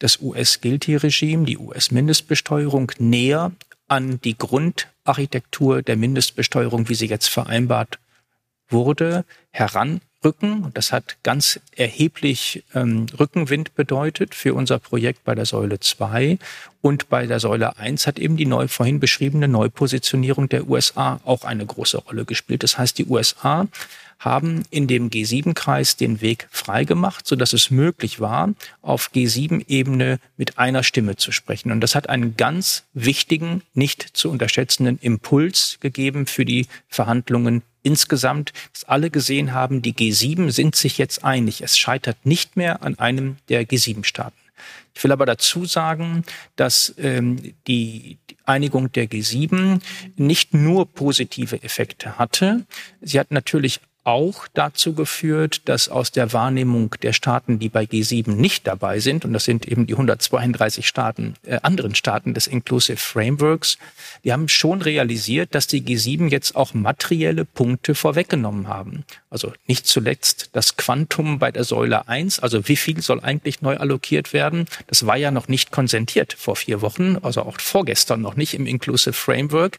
das US-Guilty-Regime, die US-Mindestbesteuerung näher an die Grundarchitektur der Mindestbesteuerung, wie sie jetzt vereinbart wurde, heranrücken. Und das hat ganz erheblich ähm, Rückenwind bedeutet für unser Projekt bei der Säule 2. Und bei der Säule 1 hat eben die neu, vorhin beschriebene Neupositionierung der USA auch eine große Rolle gespielt. Das heißt, die USA haben in dem G7-Kreis den Weg freigemacht, sodass es möglich war, auf G7-Ebene mit einer Stimme zu sprechen. Und das hat einen ganz wichtigen, nicht zu unterschätzenden Impuls gegeben für die Verhandlungen insgesamt, dass alle gesehen haben, die G7 sind sich jetzt einig. Es scheitert nicht mehr an einem der G7-Staaten. Ich will aber dazu sagen, dass ähm, die Einigung der G7 nicht nur positive Effekte hatte. Sie hat natürlich auch dazu geführt, dass aus der Wahrnehmung der Staaten, die bei G7 nicht dabei sind, und das sind eben die 132 Staaten, äh, anderen Staaten des Inclusive Frameworks, die haben schon realisiert, dass die G7 jetzt auch materielle Punkte vorweggenommen haben. Also nicht zuletzt das Quantum bei der Säule 1, also wie viel soll eigentlich neu allokiert werden, das war ja noch nicht konsentiert vor vier Wochen, also auch vorgestern noch nicht im Inclusive Framework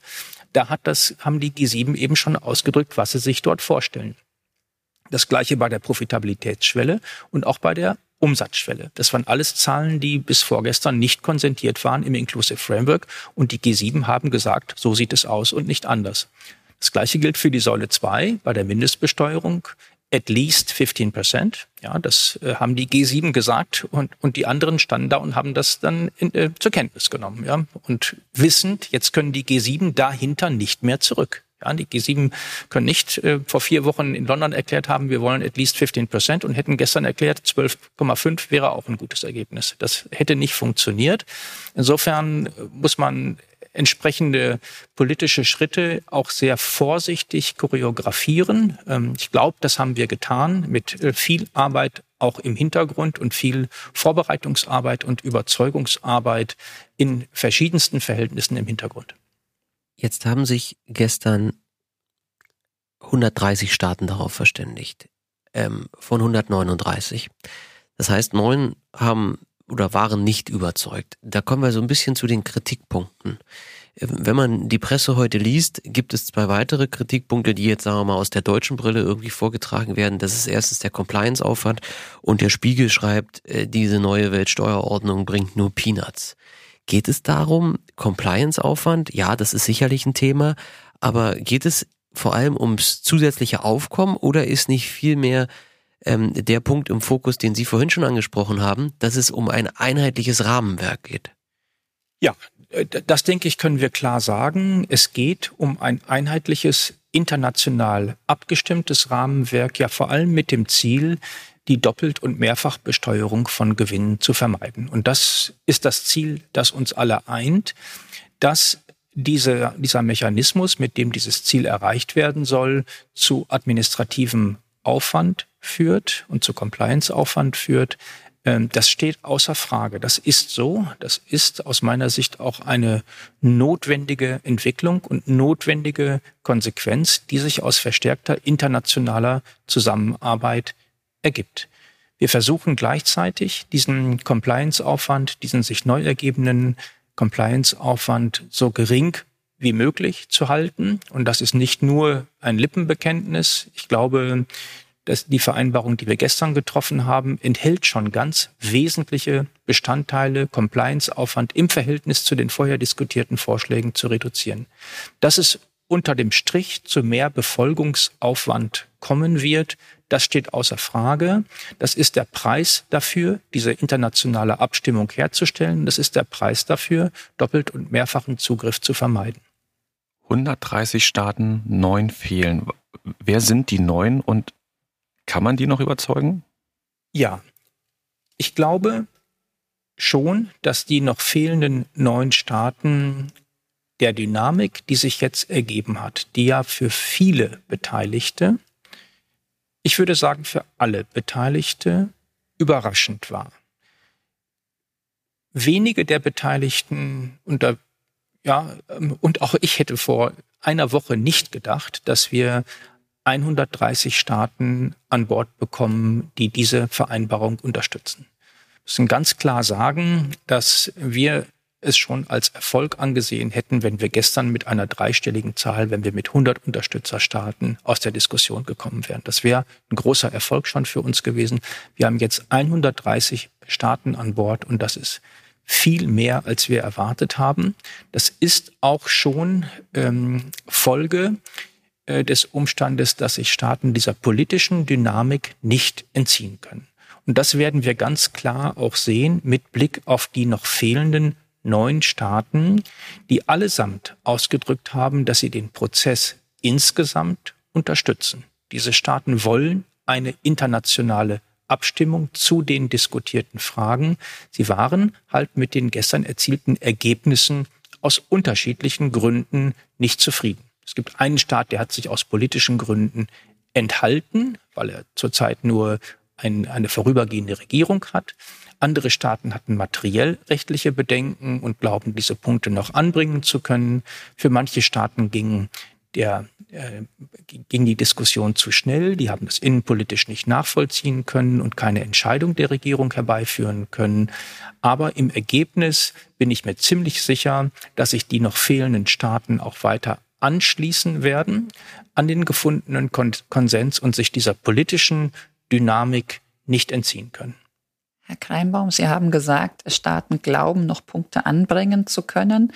da hat das, haben die G7 eben schon ausgedrückt, was sie sich dort vorstellen. Das gleiche bei der Profitabilitätsschwelle und auch bei der Umsatzschwelle. Das waren alles Zahlen, die bis vorgestern nicht konsentiert waren im Inclusive Framework und die G7 haben gesagt, so sieht es aus und nicht anders. Das gleiche gilt für die Säule 2 bei der Mindestbesteuerung at least 15 Prozent. Ja, das äh, haben die G7 gesagt und, und die anderen standen da und haben das dann in, äh, zur Kenntnis genommen. Ja, und wissend, jetzt können die G7 dahinter nicht mehr zurück. Ja, die G7 können nicht äh, vor vier Wochen in London erklärt haben, wir wollen at least 15 Prozent und hätten gestern erklärt, 12,5 wäre auch ein gutes Ergebnis. Das hätte nicht funktioniert. Insofern äh, muss man entsprechende politische Schritte auch sehr vorsichtig choreografieren. Ähm, ich glaube, das haben wir getan mit äh, viel Arbeit auch im Hintergrund und viel Vorbereitungsarbeit und Überzeugungsarbeit in verschiedensten Verhältnissen im Hintergrund. Jetzt haben sich gestern 130 Staaten darauf verständigt, ähm, von 139. Das heißt, neun haben oder waren nicht überzeugt. Da kommen wir so ein bisschen zu den Kritikpunkten. Wenn man die Presse heute liest, gibt es zwei weitere Kritikpunkte, die jetzt, sagen wir mal, aus der deutschen Brille irgendwie vorgetragen werden. Das ist erstens der Compliance-Aufwand und der Spiegel schreibt, äh, diese neue Weltsteuerordnung bringt nur Peanuts. Geht es darum, Compliance-Aufwand? Ja, das ist sicherlich ein Thema, aber geht es vor allem ums zusätzliche Aufkommen oder ist nicht viel mehr ähm, der Punkt im Fokus, den Sie vorhin schon angesprochen haben, dass es um ein einheitliches Rahmenwerk geht. Ja, äh, das denke ich, können wir klar sagen. Es geht um ein einheitliches, international abgestimmtes Rahmenwerk, ja vor allem mit dem Ziel, die Doppelt- und Mehrfachbesteuerung von Gewinnen zu vermeiden. Und das ist das Ziel, das uns alle eint, dass diese, dieser Mechanismus, mit dem dieses Ziel erreicht werden soll, zu administrativem Aufwand führt und zu Compliance-Aufwand führt, ähm, das steht außer Frage. Das ist so. Das ist aus meiner Sicht auch eine notwendige Entwicklung und notwendige Konsequenz, die sich aus verstärkter internationaler Zusammenarbeit ergibt. Wir versuchen gleichzeitig diesen Compliance-Aufwand, diesen sich neu ergebenden Compliance-Aufwand so gering wie möglich zu halten. Und das ist nicht nur ein Lippenbekenntnis. Ich glaube, dass die Vereinbarung, die wir gestern getroffen haben, enthält schon ganz wesentliche Bestandteile, Compliance-Aufwand im Verhältnis zu den vorher diskutierten Vorschlägen zu reduzieren. Dass es unter dem Strich zu mehr Befolgungsaufwand kommen wird, das steht außer Frage. Das ist der Preis dafür, diese internationale Abstimmung herzustellen. Das ist der Preis dafür, doppelt und mehrfachen Zugriff zu vermeiden. 130 Staaten, neun fehlen. Wer sind die neun und kann man die noch überzeugen? Ja, ich glaube schon, dass die noch fehlenden neun Staaten der Dynamik, die sich jetzt ergeben hat, die ja für viele Beteiligte, ich würde sagen für alle Beteiligte, überraschend war. Wenige der Beteiligten unter ja, ähm, und auch ich hätte vor einer Woche nicht gedacht, dass wir 130 Staaten an Bord bekommen, die diese Vereinbarung unterstützen. Wir müssen ganz klar sagen, dass wir es schon als Erfolg angesehen hätten, wenn wir gestern mit einer dreistelligen Zahl, wenn wir mit 100 Unterstützerstaaten aus der Diskussion gekommen wären. Das wäre ein großer Erfolg schon für uns gewesen. Wir haben jetzt 130 Staaten an Bord und das ist viel mehr, als wir erwartet haben. Das ist auch schon ähm, Folge äh, des Umstandes, dass sich Staaten dieser politischen Dynamik nicht entziehen können. Und das werden wir ganz klar auch sehen mit Blick auf die noch fehlenden neun Staaten, die allesamt ausgedrückt haben, dass sie den Prozess insgesamt unterstützen. Diese Staaten wollen eine internationale Abstimmung zu den diskutierten Fragen. Sie waren halt mit den gestern erzielten Ergebnissen aus unterschiedlichen Gründen nicht zufrieden. Es gibt einen Staat, der hat sich aus politischen Gründen enthalten, weil er zurzeit nur ein, eine vorübergehende Regierung hat. Andere Staaten hatten materiell rechtliche Bedenken und glauben, diese Punkte noch anbringen zu können. Für manche Staaten ging der äh, ging die Diskussion zu schnell. Die haben das innenpolitisch nicht nachvollziehen können und keine Entscheidung der Regierung herbeiführen können. Aber im Ergebnis bin ich mir ziemlich sicher, dass sich die noch fehlenden Staaten auch weiter anschließen werden an den gefundenen Konsens und sich dieser politischen Dynamik nicht entziehen können. Herr Kreinbaum, Sie haben gesagt, Staaten glauben, noch Punkte anbringen zu können.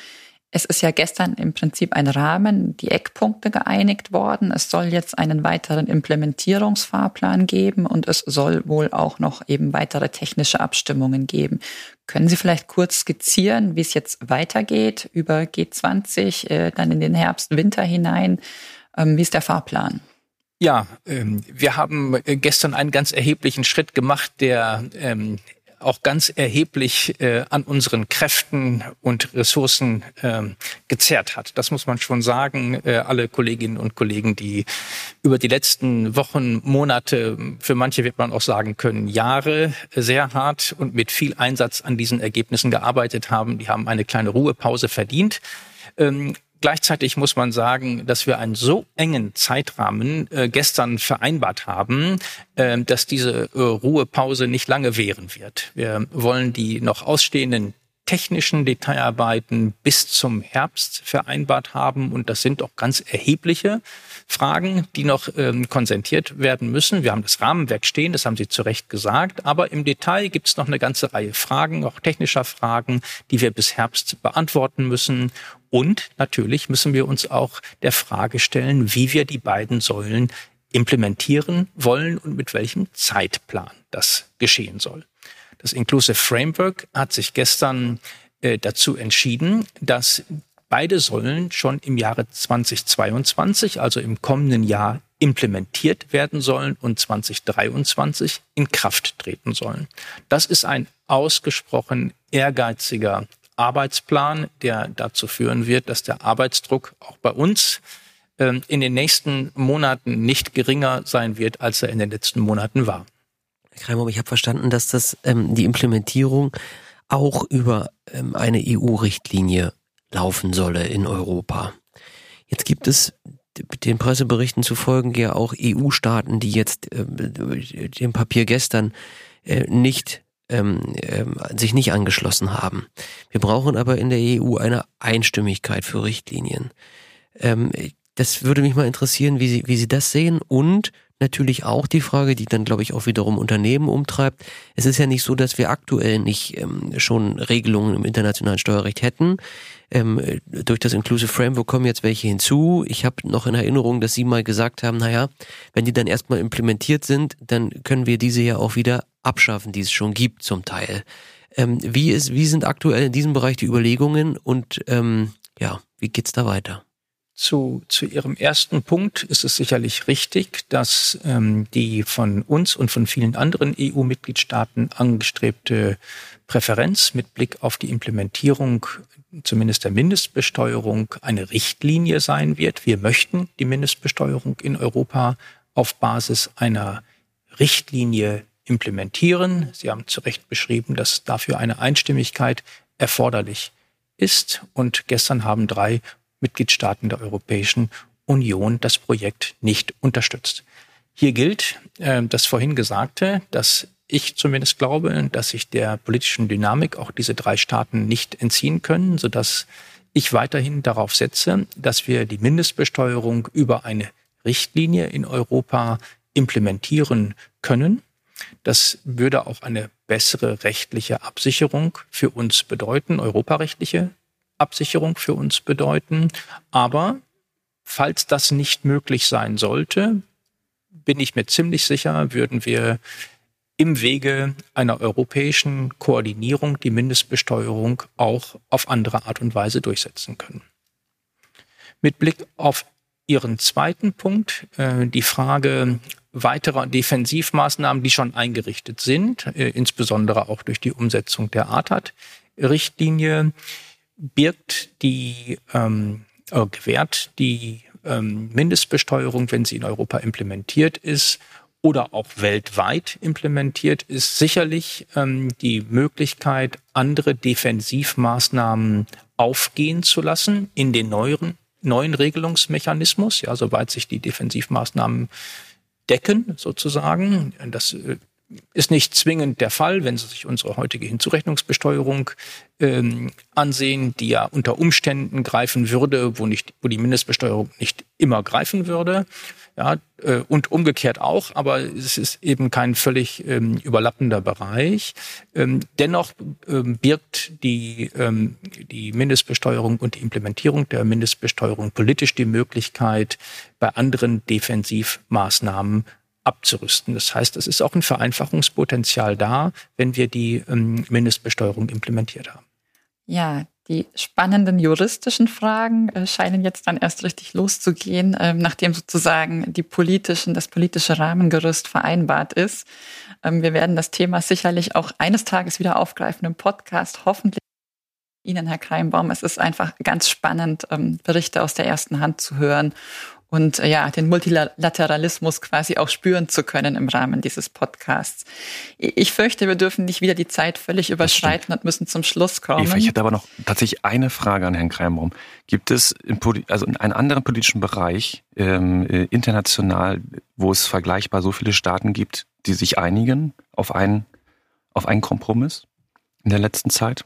Es ist ja gestern im Prinzip ein Rahmen, die Eckpunkte geeinigt worden. Es soll jetzt einen weiteren Implementierungsfahrplan geben und es soll wohl auch noch eben weitere technische Abstimmungen geben. Können Sie vielleicht kurz skizzieren, wie es jetzt weitergeht über G20, äh, dann in den Herbst, Winter hinein? Ähm, wie ist der Fahrplan? Ja, ähm, wir haben äh, gestern einen ganz erheblichen Schritt gemacht, der ähm, auch ganz erheblich äh, an unseren Kräften und Ressourcen äh, gezerrt hat. Das muss man schon sagen. Äh, alle Kolleginnen und Kollegen, die über die letzten Wochen, Monate, für manche wird man auch sagen können, Jahre sehr hart und mit viel Einsatz an diesen Ergebnissen gearbeitet haben, die haben eine kleine Ruhepause verdient. Ähm, Gleichzeitig muss man sagen, dass wir einen so engen Zeitrahmen äh, gestern vereinbart haben, äh, dass diese äh, Ruhepause nicht lange währen wird. Wir wollen die noch ausstehenden technischen Detailarbeiten bis zum Herbst vereinbart haben. Und das sind auch ganz erhebliche Fragen, die noch ähm, konsentiert werden müssen. Wir haben das Rahmenwerk stehen, das haben Sie zu Recht gesagt. Aber im Detail gibt es noch eine ganze Reihe Fragen, auch technischer Fragen, die wir bis Herbst beantworten müssen. Und natürlich müssen wir uns auch der Frage stellen, wie wir die beiden Säulen implementieren wollen und mit welchem Zeitplan das geschehen soll. Das Inclusive Framework hat sich gestern äh, dazu entschieden, dass beide Säulen schon im Jahre 2022, also im kommenden Jahr, implementiert werden sollen und 2023 in Kraft treten sollen. Das ist ein ausgesprochen ehrgeiziger Arbeitsplan, der dazu führen wird, dass der Arbeitsdruck auch bei uns ähm, in den nächsten Monaten nicht geringer sein wird, als er in den letzten Monaten war. Kreimer, ich habe verstanden, dass das ähm, die Implementierung auch über ähm, eine EU-Richtlinie laufen solle in Europa. Jetzt gibt es den Presseberichten zu folgen ja auch EU-Staaten, die jetzt äh, dem Papier gestern äh, nicht ähm, äh, sich nicht angeschlossen haben. Wir brauchen aber in der EU eine Einstimmigkeit für Richtlinien. Ähm, das würde mich mal interessieren, wie Sie, wie Sie das sehen und natürlich auch die Frage, die dann, glaube ich, auch wiederum Unternehmen umtreibt. Es ist ja nicht so, dass wir aktuell nicht ähm, schon Regelungen im internationalen Steuerrecht hätten. Ähm, durch das Inclusive Framework kommen jetzt welche hinzu. Ich habe noch in Erinnerung, dass Sie mal gesagt haben, naja, wenn die dann erstmal implementiert sind, dann können wir diese ja auch wieder abschaffen, die es schon gibt zum Teil. Ähm, wie, ist, wie sind aktuell in diesem Bereich die Überlegungen und ähm, ja, wie geht's da weiter? Zu, zu Ihrem ersten Punkt ist es sicherlich richtig, dass ähm, die von uns und von vielen anderen EU-Mitgliedstaaten angestrebte Präferenz mit Blick auf die Implementierung zumindest der Mindestbesteuerung eine Richtlinie sein wird. Wir möchten die Mindestbesteuerung in Europa auf Basis einer Richtlinie implementieren. Sie haben zu Recht beschrieben, dass dafür eine Einstimmigkeit erforderlich ist. Und gestern haben drei Mitgliedstaaten der Europäischen Union das Projekt nicht unterstützt. Hier gilt äh, das vorhin Gesagte, dass ich zumindest glaube, dass sich der politischen Dynamik auch diese drei Staaten nicht entziehen können, sodass ich weiterhin darauf setze, dass wir die Mindestbesteuerung über eine Richtlinie in Europa implementieren können. Das würde auch eine bessere rechtliche Absicherung für uns bedeuten, europarechtliche Absicherung für uns bedeuten. Aber falls das nicht möglich sein sollte, bin ich mir ziemlich sicher, würden wir im Wege einer europäischen Koordinierung die Mindestbesteuerung auch auf andere Art und Weise durchsetzen können. Mit Blick auf Ihren zweiten Punkt, äh, die Frage weiterer Defensivmaßnahmen, die schon eingerichtet sind, äh, insbesondere auch durch die Umsetzung der ATAT-Richtlinie, birgt die, ähm, äh, gewährt die ähm, Mindestbesteuerung, wenn sie in Europa implementiert ist oder auch weltweit implementiert ist, sicherlich ähm, die Möglichkeit, andere Defensivmaßnahmen aufgehen zu lassen in den neueren, neuen Regelungsmechanismus, ja, soweit sich die Defensivmaßnahmen decken, sozusagen. Das äh, ist nicht zwingend der Fall, wenn Sie sich unsere heutige Hinzurechnungsbesteuerung ähm, ansehen, die ja unter Umständen greifen würde, wo, nicht, wo die Mindestbesteuerung nicht immer greifen würde. Ja, äh, und umgekehrt auch, aber es ist eben kein völlig ähm, überlappender Bereich. Ähm, dennoch ähm, birgt die, ähm, die Mindestbesteuerung und die Implementierung der Mindestbesteuerung politisch die Möglichkeit, bei anderen Defensivmaßnahmen abzurüsten. Das heißt, es ist auch ein Vereinfachungspotenzial da, wenn wir die ähm, Mindestbesteuerung implementiert haben. Ja, die spannenden juristischen Fragen äh, scheinen jetzt dann erst richtig loszugehen, äh, nachdem sozusagen die politischen, das politische Rahmengerüst vereinbart ist. Ähm, wir werden das Thema sicherlich auch eines Tages wieder aufgreifen im Podcast, hoffentlich Ihnen, Herr Kreimbaum. Es ist einfach ganz spannend, ähm, Berichte aus der ersten Hand zu hören und äh, ja, den Multilateralismus quasi auch spüren zu können im Rahmen dieses Podcasts. Ich fürchte, wir dürfen nicht wieder die Zeit völlig überschreiten und müssen zum Schluss kommen. Eva, ich hätte aber noch tatsächlich eine Frage an Herrn Kreimbaum. Gibt es in, also in einem anderen politischen Bereich ähm, äh, international, wo es vergleichbar so viele Staaten gibt, die sich einigen auf einen, auf einen Kompromiss in der letzten Zeit?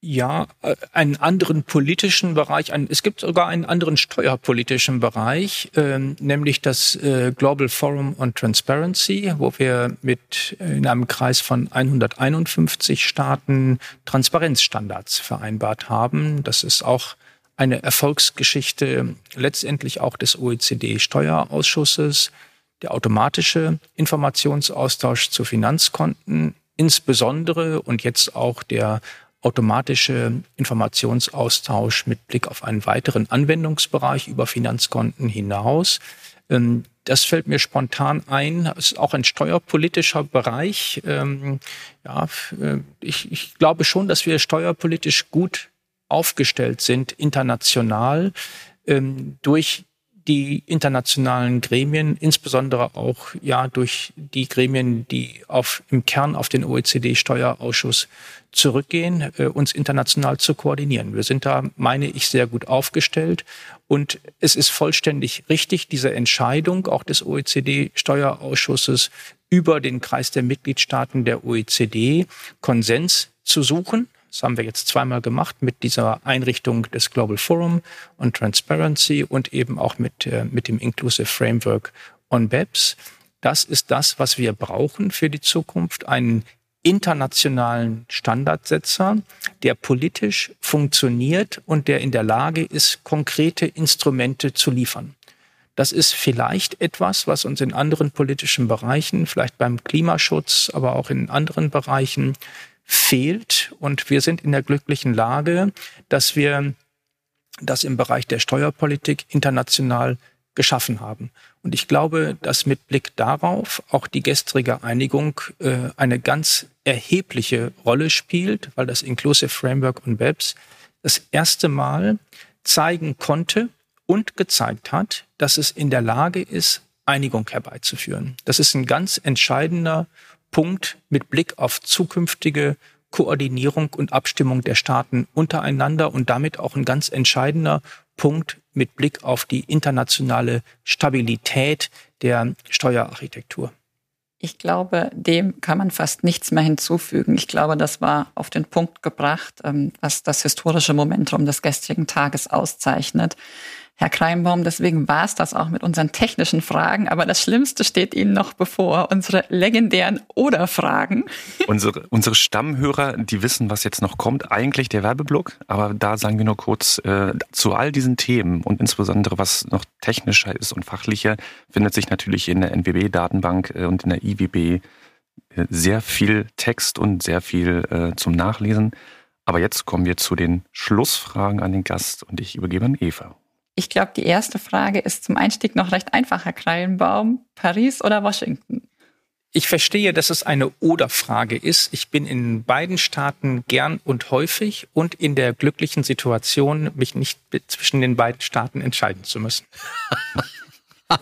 Ja, äh, einen anderen politischen Bereich, ein, es gibt sogar einen anderen steuerpolitischen Bereich, äh, nämlich das äh, Global Forum on Transparency, wo wir mit äh, in einem Kreis von 151 Staaten Transparenzstandards vereinbart haben. Das ist auch eine Erfolgsgeschichte letztendlich auch des OECD-Steuerausschusses. Der automatische Informationsaustausch zu Finanzkonten insbesondere und jetzt auch der automatische Informationsaustausch mit Blick auf einen weiteren Anwendungsbereich über Finanzkonten hinaus. Ähm, das fällt mir spontan ein. Es ist auch ein steuerpolitischer Bereich. Ähm, ja, äh, ich, ich glaube schon, dass wir steuerpolitisch gut aufgestellt sind, international, ähm, durch die internationalen Gremien, insbesondere auch ja durch die Gremien, die auf, im Kern auf den OECD-Steuerausschuss zurückgehen, äh, uns international zu koordinieren. Wir sind da, meine ich, sehr gut aufgestellt. Und es ist vollständig richtig, diese Entscheidung auch des OECD-Steuerausschusses über den Kreis der Mitgliedstaaten der OECD Konsens zu suchen das haben wir jetzt zweimal gemacht mit dieser Einrichtung des Global Forum on Transparency und eben auch mit, äh, mit dem Inclusive Framework on BEPS. Das ist das, was wir brauchen für die Zukunft. Einen internationalen Standardsetzer, der politisch funktioniert und der in der Lage ist, konkrete Instrumente zu liefern. Das ist vielleicht etwas, was uns in anderen politischen Bereichen, vielleicht beim Klimaschutz, aber auch in anderen Bereichen fehlt. Und wir sind in der glücklichen Lage, dass wir das im Bereich der Steuerpolitik international geschaffen haben. Und ich glaube, dass mit Blick darauf auch die gestrige Einigung äh, eine ganz erhebliche Rolle spielt, weil das Inclusive Framework on BEPS das erste Mal zeigen konnte und gezeigt hat, dass es in der Lage ist, Einigung herbeizuführen. Das ist ein ganz entscheidender Punkt mit Blick auf zukünftige Koordinierung und Abstimmung der Staaten untereinander und damit auch ein ganz entscheidender Punkt mit Blick auf die internationale Stabilität der Steuerarchitektur. Ich glaube, dem kann man fast nichts mehr hinzufügen. Ich glaube, das war auf den Punkt gebracht, ähm, was das historische Momentum des gestrigen Tages auszeichnet. Herr Kreinbaum. Deswegen war es das auch mit unseren technischen Fragen. Aber das Schlimmste steht Ihnen noch bevor, unsere legendären Oder-Fragen. Unsere, unsere Stammhörer, die wissen, was jetzt noch kommt. Eigentlich der Werbeblock. Aber da sagen wir nur kurz, äh, zu all diesen Themen und insbesondere was noch technischer ist und fachlicher, findet sich natürlich in der NWB-Datenbank äh, und in der IWB äh, sehr viel Text und sehr viel äh, zum Nachlesen. Aber jetzt kommen wir zu den Schlussfragen an den Gast und ich übergebe an Eva. Ich glaube, die erste Frage ist zum Einstieg noch recht einfach, Herr Krallenbaum. Paris oder Washington? Ich verstehe, dass es eine Oder-Frage ist. Ich bin in beiden Staaten gern und häufig und in der glücklichen Situation, mich nicht zwischen den beiden Staaten entscheiden zu müssen.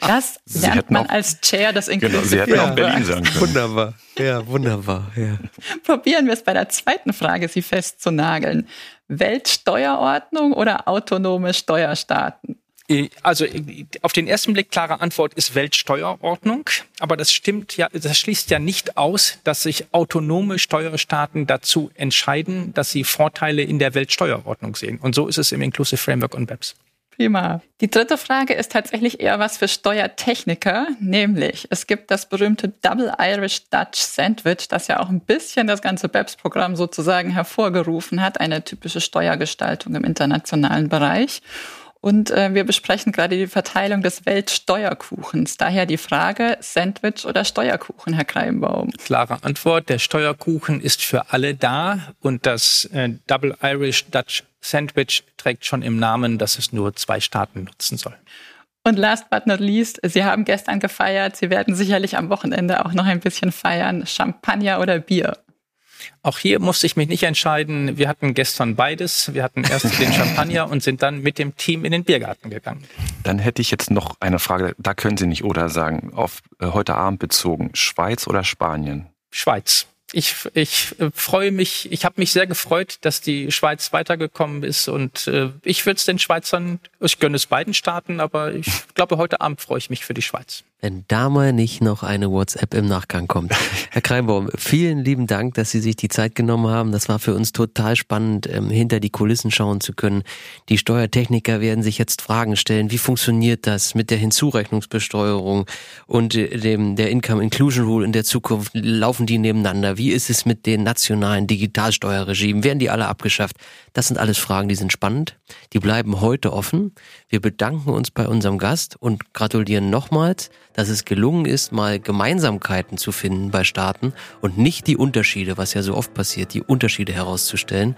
Das lernt man als Chair des Inclusive Genau, Sie hätten auch Berlin sagen können. Wunderbar, ja, wunderbar. Ja. Probieren wir es bei der zweiten Frage, Sie festzunageln. Weltsteuerordnung oder autonome Steuerstaaten? Äh, also äh, auf den ersten Blick klare Antwort ist Weltsteuerordnung, aber das stimmt ja, das schließt ja nicht aus, dass sich autonome Steuerstaaten dazu entscheiden, dass sie Vorteile in der Weltsteuerordnung sehen. Und so ist es im Inclusive Framework on BEPS. Prima. Die dritte Frage ist tatsächlich eher was für Steuertechniker, nämlich es gibt das berühmte Double Irish Dutch Sandwich, das ja auch ein bisschen das ganze BEPS-Programm sozusagen hervorgerufen hat, eine typische Steuergestaltung im internationalen Bereich. Und äh, wir besprechen gerade die Verteilung des Weltsteuerkuchens. Daher die Frage, Sandwich oder Steuerkuchen, Herr Kreinbaum? Klare Antwort, der Steuerkuchen ist für alle da und das äh, Double Irish Dutch Sandwich trägt schon im Namen, dass es nur zwei Staaten nutzen soll. Und last but not least, Sie haben gestern gefeiert, Sie werden sicherlich am Wochenende auch noch ein bisschen feiern. Champagner oder Bier? Auch hier musste ich mich nicht entscheiden. Wir hatten gestern beides. Wir hatten erst den Champagner und sind dann mit dem Team in den Biergarten gegangen. Dann hätte ich jetzt noch eine Frage. Da können Sie nicht oder sagen. Auf äh, heute Abend bezogen. Schweiz oder Spanien? Schweiz ich, ich äh, freue mich, ich habe mich sehr gefreut, dass die Schweiz weitergekommen ist und äh, ich würde es den Schweizern, ich gönne es beiden Staaten, aber ich glaube, heute Abend freue ich mich für die Schweiz. Wenn da mal nicht noch eine WhatsApp im Nachgang kommt. Herr Kreinbaum, vielen lieben Dank, dass Sie sich die Zeit genommen haben. Das war für uns total spannend, ähm, hinter die Kulissen schauen zu können. Die Steuertechniker werden sich jetzt Fragen stellen. Wie funktioniert das mit der Hinzurechnungsbesteuerung und äh, dem, der Income Inclusion Rule in der Zukunft? Laufen die nebeneinander? Wie ist es mit den nationalen Digitalsteuerregimen? Werden die alle abgeschafft? Das sind alles Fragen, die sind spannend. Die bleiben heute offen. Wir bedanken uns bei unserem Gast und gratulieren nochmals dass es gelungen ist, mal Gemeinsamkeiten zu finden bei Staaten und nicht die Unterschiede, was ja so oft passiert, die Unterschiede herauszustellen.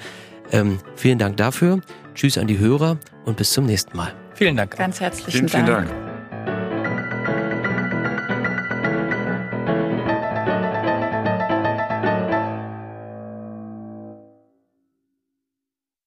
Ähm, vielen Dank dafür. Tschüss an die Hörer und bis zum nächsten Mal. Vielen Dank. Ganz herzlichen Vielen, vielen Dank. Dank.